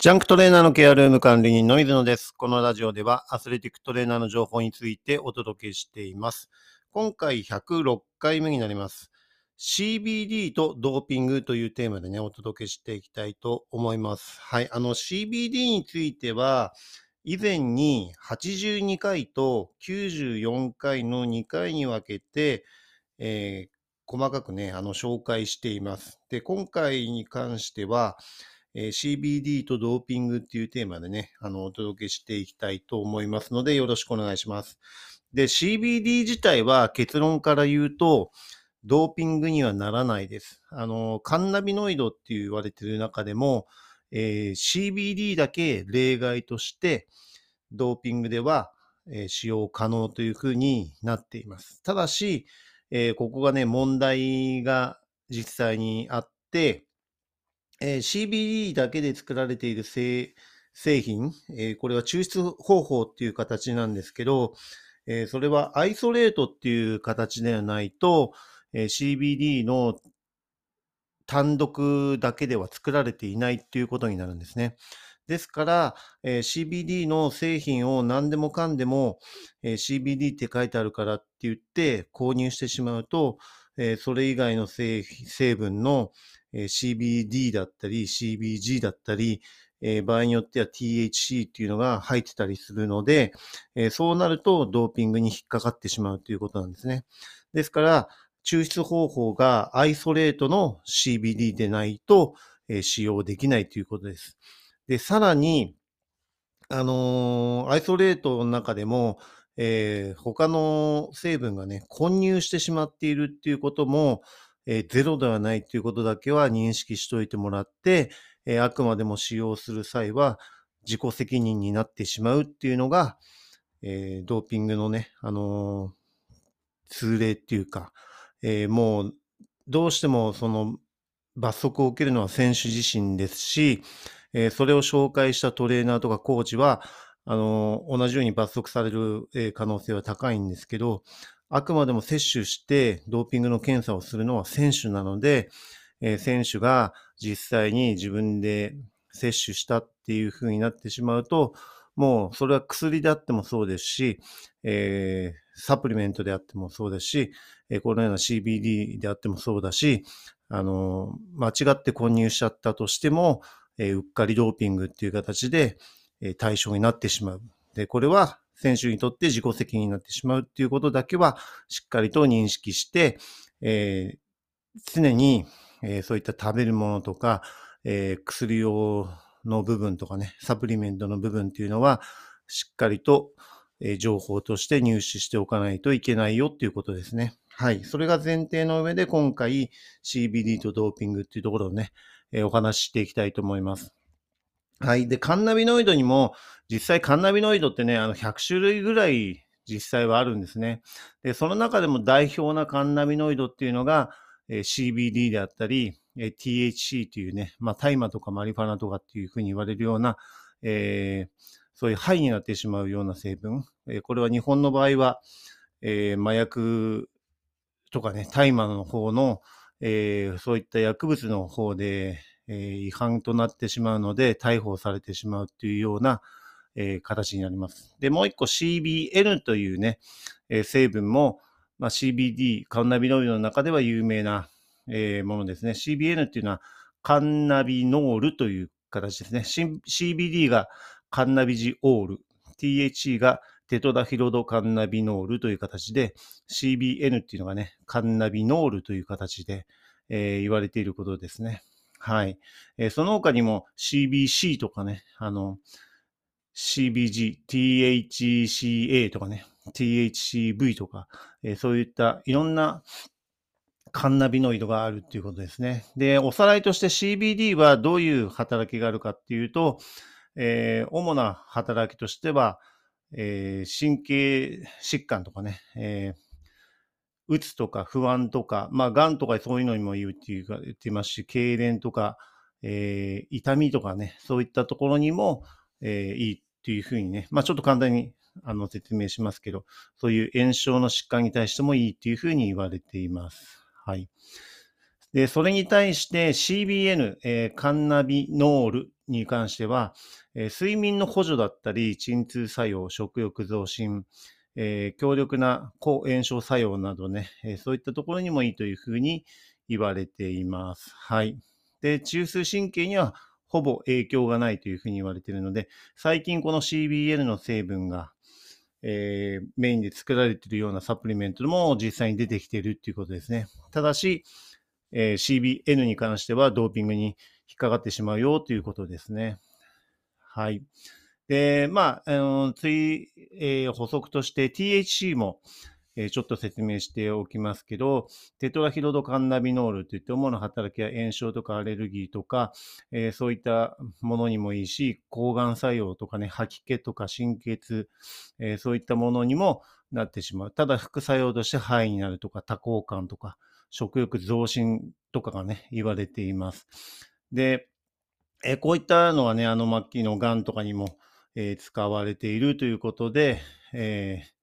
ジャンクトレーナーのケアルーム管理人の水野です。このラジオではアスレティックトレーナーの情報についてお届けしています。今回106回目になります。CBD とドーピングというテーマでね、お届けしていきたいと思います。はい。あの CBD については、以前に82回と94回の2回に分けて、えー細かくね、あの、紹介しています。で、今回に関しては、えー CBD とドーピングっていうテーマでね、あの、お届けしていきたいと思いますので、よろしくお願いします。で、CBD 自体は結論から言うと、ドーピングにはならないです。あの、カンナビノイドって言われてる中でも、えー CBD だけ例外として、ドーピングでは、えー使用可能というふうになっています。ただし、えーここがね、問題が実際にあって、えー CBD だけで作られている製品、えーこれは抽出方法っていう形なんですけど、えーそれはアイソレートっていう形ではないと、え CBD の単独だけでは作られていないっていうことになるんですね。ですから、え CBD の製品を何でもかんでも、え CBD って書いてあるからって言って購入してしまうと、えそれ以外の成分の、え CBD だったり CBG だったり、え場合によっては THC っていうのが入ってたりするので、えそうなるとドーピングに引っかかってしまうということなんですね。ですから、抽出方法がアイソレートの CBD でないと、え使用できないということです。で、さらに、あのーアイソレートの中でも、えー他の成分がね、混入してしまっているっていうことも、えーゼロではないということだけは認識しておいてもらって、えーあくまでも使用する際は自己責任になってしまうっていうのが、えードーピングのね、あのー通例っていうか、えーもうどうしてもその罰則を受けるのは選手自身ですし、えーそれを紹介したトレーナーとかコーチは、あの同じように罰則される、え可能性は高いんですけど、あくまでも摂取してドーピングの検査をするのは選手なので、えー選手が実際に自分で摂取したっていう風になってしまうと、もうそれは薬であってもそうですし、えーサプリメントであってもそうですし、えこのような CBD であってもそうだし、あの間違って混入しちゃったとしても、えうっかりドーピングっていう形で、対象になってしまう。で、これは選手にとって自己責任になってしまうっていうことだけはしっかりと認識して、えー常に、えーそういった食べるものとか、えー薬用の部分とかね、サプリメントの部分っていうのは、しっかりと、え情報として入手しておかないといけないよっていうことですね。はい。それが前提の上で今回 CBD とドーピングっていうところをね、えお話ししていきたいと思います。はい。で、カンナビノイドにも、実際カンナビノイドってね、あの100種類ぐらい実際はあるんですね。で、その中でも代表なカンナビノイドっていうのが、えー CBD であったり、えー THC というね、まあ、大麻とかマリファナとかっていうふうに言われるような、えーそういうハイになってしまうような成分。えーこれは日本の場合は、えー麻薬とかね、大麻の方の、えーそういった薬物の方で、え違反となってしまうので、逮捕されてしまうっていうような、え形になります。で、もう一個 CBN というね、え成分も、まあ、CBD、カンナビノイドの中では有名な、えものですね。CBN っていうのはカンナビノールという形ですね。CBD がカンナビジオール、THC がテトラヒロドカンナビノールという形で、CBN っていうのがね、カンナビノールという形で、えー言われていることですね。はい。えーその他にも CBC とかね、あの、CBG、THCA とかね、THCV とか、えーそういったいろんなカンナビノイドがあるっていうことですね。で、おさらいとして CBD はどういう働きがあるかっていうと、えー主な働きとしては、えー神経疾患とかね、えーうつとか不安とか、まあ、がんとかそういうのにも言うっていうか言っていますし、痙攣とか、えー痛みとかね、そういったところにも、えーいいっていうふうにね、まあ、ちょっと簡単にあの説明しますけど、そういう炎症の疾患に対してもいいっていうふうに言われています。はい。で、それに対して CBN、えー、カンナビノールに関しては、えー、睡眠の補助だったり、鎮痛作用、食欲増進、えー、強力な抗炎症作用などね、えそういったところにもいいというふうに言われています。はい。で、中枢神経にはほぼ影響がないというふうに言われているので、最近この CBN の成分が、えー、メインで作られているようなサプリメントも実際に出てきているということですね。ただし、えー、CBN に関してはドーピングに引っかかってしまうよということですね。はい。で、まあ、あの、次、えー、補足として THC も、えちょっと説明しておきますけど、テトラヒロドカンナビノールといって主な働きは炎症とかアレルギーとか、えー、そういったものにもいいし、抗がん作用とかね、吐き気とか神経えー、そういったものにもなってしまう。ただ副作用として肺になるとか多幸感とか、食欲増進とかがね、言われています。で、えー、こういったのはね、あの末期の癌とかにも、え、使われているということで、えー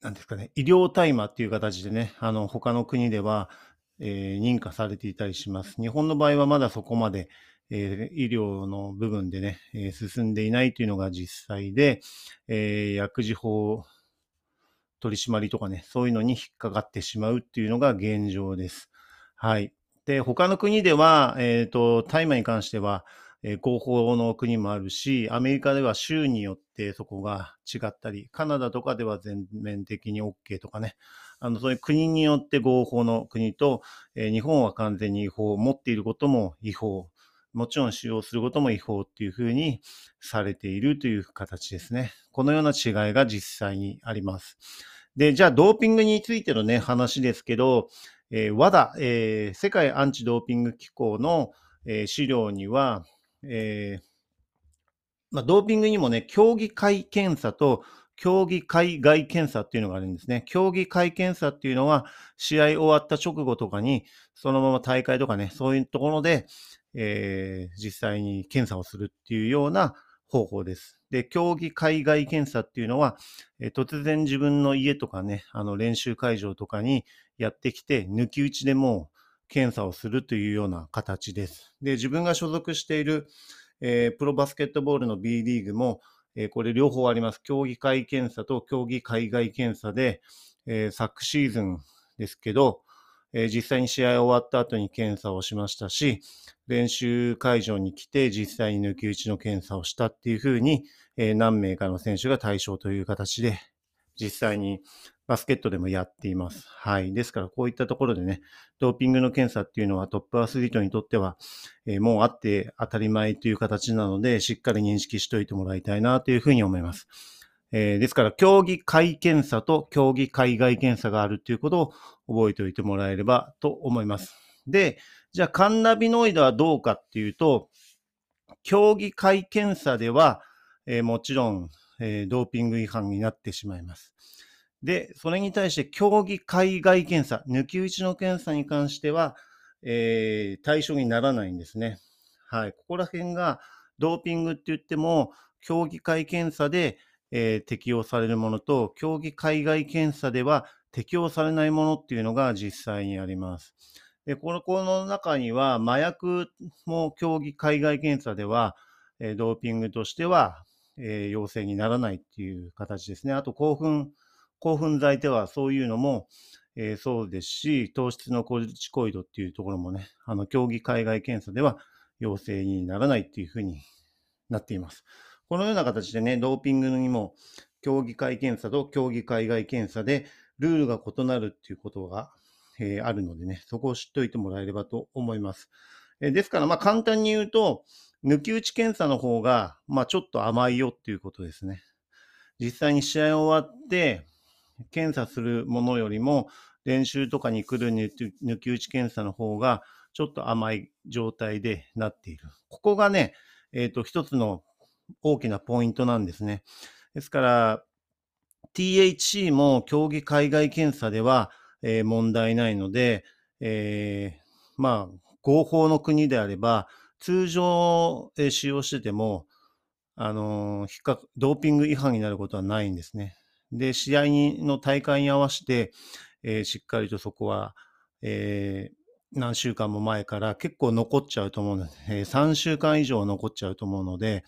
なんですかね、医療大麻っていう形でね、あの、他の国では、えー、認可されていたりします。日本の場合はまだそこまで、えー、医療の部分でね、えー、進んでいないというのが実際で、え薬事法取り締まりとかね、そういうのに引っかかってしまうっていうのが現状です。はい。で、他の国では、えっ、と、大麻に関しては、え、合法の国もあるし、アメリカでは州によってそこが違ったり、カナダとかでは全面的に OK とかね、あのそういう国によって合法の国と、えー、日本は完全に違法、持っていることも違法、もちろん使用することも違法っていうふうにされているという形ですね。このような違いが実際にあります。で、じゃあドーピングについてのね、話ですけど、えー、WADA、えー、世界アンチドーピング機構の、えー、資料には、えー、まあ、ドーピングにもね、競技会検査と競技会外検査っていうのがあるんですね。競技会検査っていうのは、試合終わった直後とかに、そのまま大会とかね、そういうところで、えー、実際に検査をするっていうような方法です。で、競技海外検査っていうのは、えー、突然自分の家とかね、あの練習会場とかにやってきて、抜き打ちでも検査をするというような形です。で、自分が所属している、えー、プロバスケットボールの B リーグも、えー、これ両方あります。競技会検査と競技海外検査で、えー、昨シーズンですけど、えー、実際に試合終わった後に検査をしましたし、練習会場に来て実際に抜き打ちの検査をしたっていうふうに、えー、何名かの選手が対象という形で、実際にバスケットでもやっています。はい。ですから、こういったところでね、ドーピングの検査っていうのはトップアスリートにとっては、えー、もうあって当たり前という形なので、しっかり認識しておいてもらいたいなというふうに思います。えー、ですから、競技会検査と競技海外検査があるということを覚えておいてもらえればと思います。で、じゃあ、カンナビノイドはどうかっていうと、競技会検査では、えー、もちろん、えー、ドーピング違反になってしまいます。で、それに対して競技海外検査、抜き打ちの検査に関しては、えー、対象にならないんですね。はい。ここら辺が、ドーピングって言っても、競技会検査で、えー、適用されるものと、競技海外検査では適用されないものっていうのが実際にあります。で、この、この中には、麻薬も競技海外検査では、えー、ドーピングとしては、えー、陽性にならないっていう形ですね。あと、興奮、興奮剤ではそういうのも、えー、そうですし、糖質のコルチコイドっていうところもね、あの、競技海外検査では陽性にならないっていうふうになっています。このような形でね、ドーピングにも競技会検査と競技海外検査でルールが異なるっていうことが、えー、あるのでね、そこを知っておいてもらえればと思います。え、ですから、まあ簡単に言うと、抜き打ち検査の方が、まあちょっと甘いよっていうことですね。実際に試合終わって、検査するものよりも、練習とかに来る抜き打ち検査の方が、ちょっと甘い状態でなっている。ここがね、えっ、ー、と、一つの大きなポイントなんですね。ですから、THC も競技海外検査では、えー、問題ないので、えー、まあ、合法の国であれば、通常、使用してても、あの、ドーピング違反になることはないんですね。で、試合にの大会に合わせて、えー、しっかりとそこは、えー、何週間も前から結構残っちゃうと思うので、えー3週間以上残っちゃうと思うので、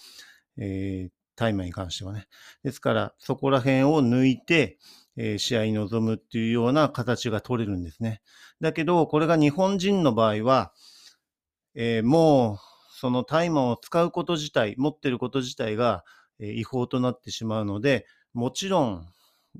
えータイマーに関してはね。ですから、そこら辺を抜いて、え試合に臨むっていうような形が取れるんですね。だけど、これが日本人の場合は、えーもう、そのタイマーを使うこと自体、持ってること自体が、え違法となってしまうので、もちろん、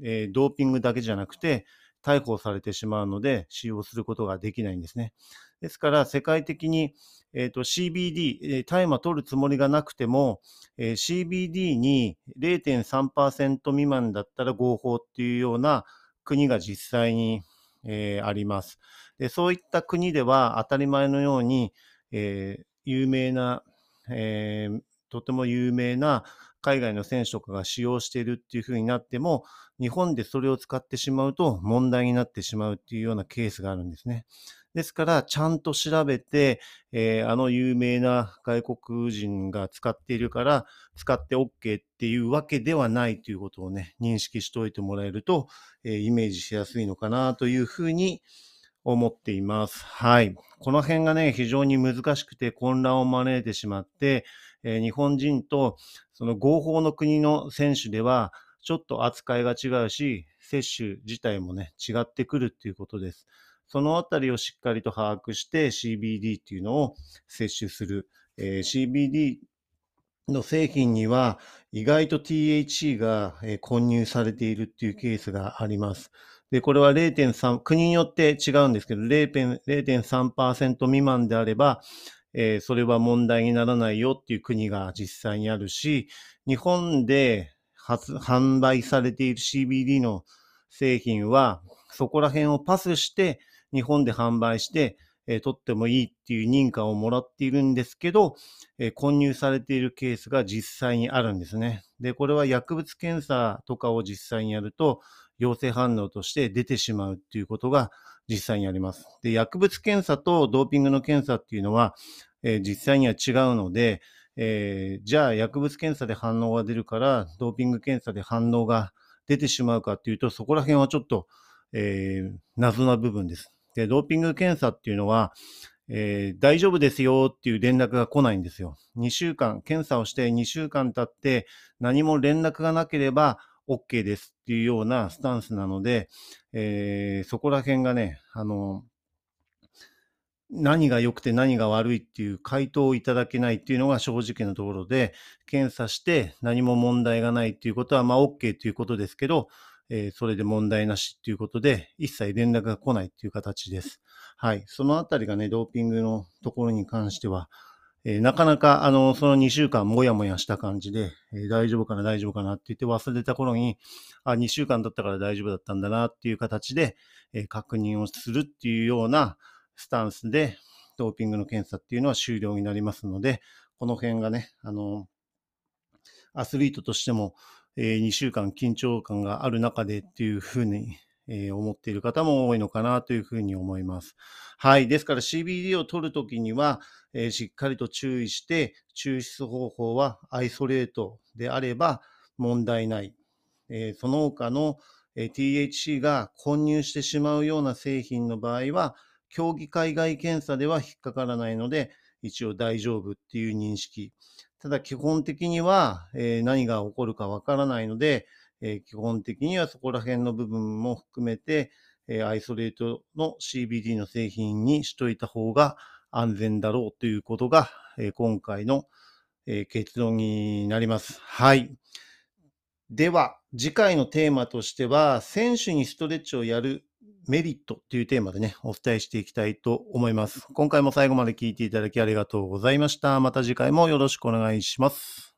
えードーピングだけじゃなくて、逮捕されてしまうので、使用することができないんですね。ですから、世界的に、えーと CBD、大麻取るつもりがなくても、えー CBD に0.3%未満だったら合法っていうような国が実際に、えーありますで。そういった国では当たり前のように、えー有名な、えーとても有名な海外の選手とかが使用しているっていうふうになっても、日本でそれを使ってしまうと問題になってしまうっていうようなケースがあるんですね。ですから、ちゃんと調べて、えーあの有名な外国人が使っているから、使って OK っていうわけではないということをね、認識しておいてもらえると、えーイメージしやすいのかなというふうに思っています。はい。この辺がね、非常に難しくて混乱を招いてしまって、えー日本人とその合法の国の選手では、ちょっと扱いが違うし、接種自体もね、違ってくるっていうことです。そのあたりをしっかりと把握して CBD っていうのを摂取する。えー CBD の製品には意外と THC がえー混入されているっていうケースがあります。で、これは0.3、国によって違うんですけど、0.3%未満であれば、えーそれは問題にならないよっていう国が実際にあるし、日本で発販売されている CBD の製品は、そこら辺をパスして、日本で販売して、えー取ってもいいっていう認可をもらっているんですけど、えー混入されているケースが実際にあるんですね。で、これは薬物検査とかを実際にやると、陽性反応として出てしまうっていうことが実際にあります。で、薬物検査とドーピングの検査っていうのは、えー実際には違うので、えーじゃあ薬物検査で反応が出るから、ドーピング検査で反応が出てしまうかっていうと、そこら辺はちょっと、えー謎な部分です。ドーピング検査っていうのは、えー大丈夫ですよっていう連絡が来ないんですよ。2週間、検査をして2週間経って何も連絡がなければ OK ですっていうようなスタンスなので、えーそこら辺がね、あの、何が良くて何が悪いっていう回答をいただけないっていうのが正直なところで、検査して何も問題がないっていうことは、まあ OK ということですけど、えーそれで問題なしっていうことで、一切連絡が来ないっていう形です。はい。そのあたりがね、ドーピングのところに関しては、えーなかなか、あの、その2週間もやもやした感じで、えー大丈夫かな、大丈夫かなって言って忘れた頃に、あ、2週間経ったから大丈夫だったんだなっていう形で、えー確認をするっていうようなスタンスで、ドーピングの検査っていうのは終了になりますので、この辺がね、あの、アスリートとしても、え2週間緊張感がある中でっていうふうに、え思っている方も多いのかなというふうに思います。はい。ですから CBD を取るときには、えしっかりと注意して、抽出方法はアイソレートであれば問題ない。えその他の、え THC が混入してしまうような製品の場合は、競技海外検査では引っかからないので、一応大丈夫っていう認識。ただ基本的には、えー何が起こるかわからないので、えー基本的にはそこら辺の部分も含めて、えーアイソレートの CBD の製品にしといた方が安全だろうということが、え今回の、え結論になります。はい。では、次回のテーマとしては、選手にストレッチをやるメリットというテーマでね、お伝えしていきたいと思います。今回も最後まで聞いていただきありがとうございました。また次回もよろしくお願いします。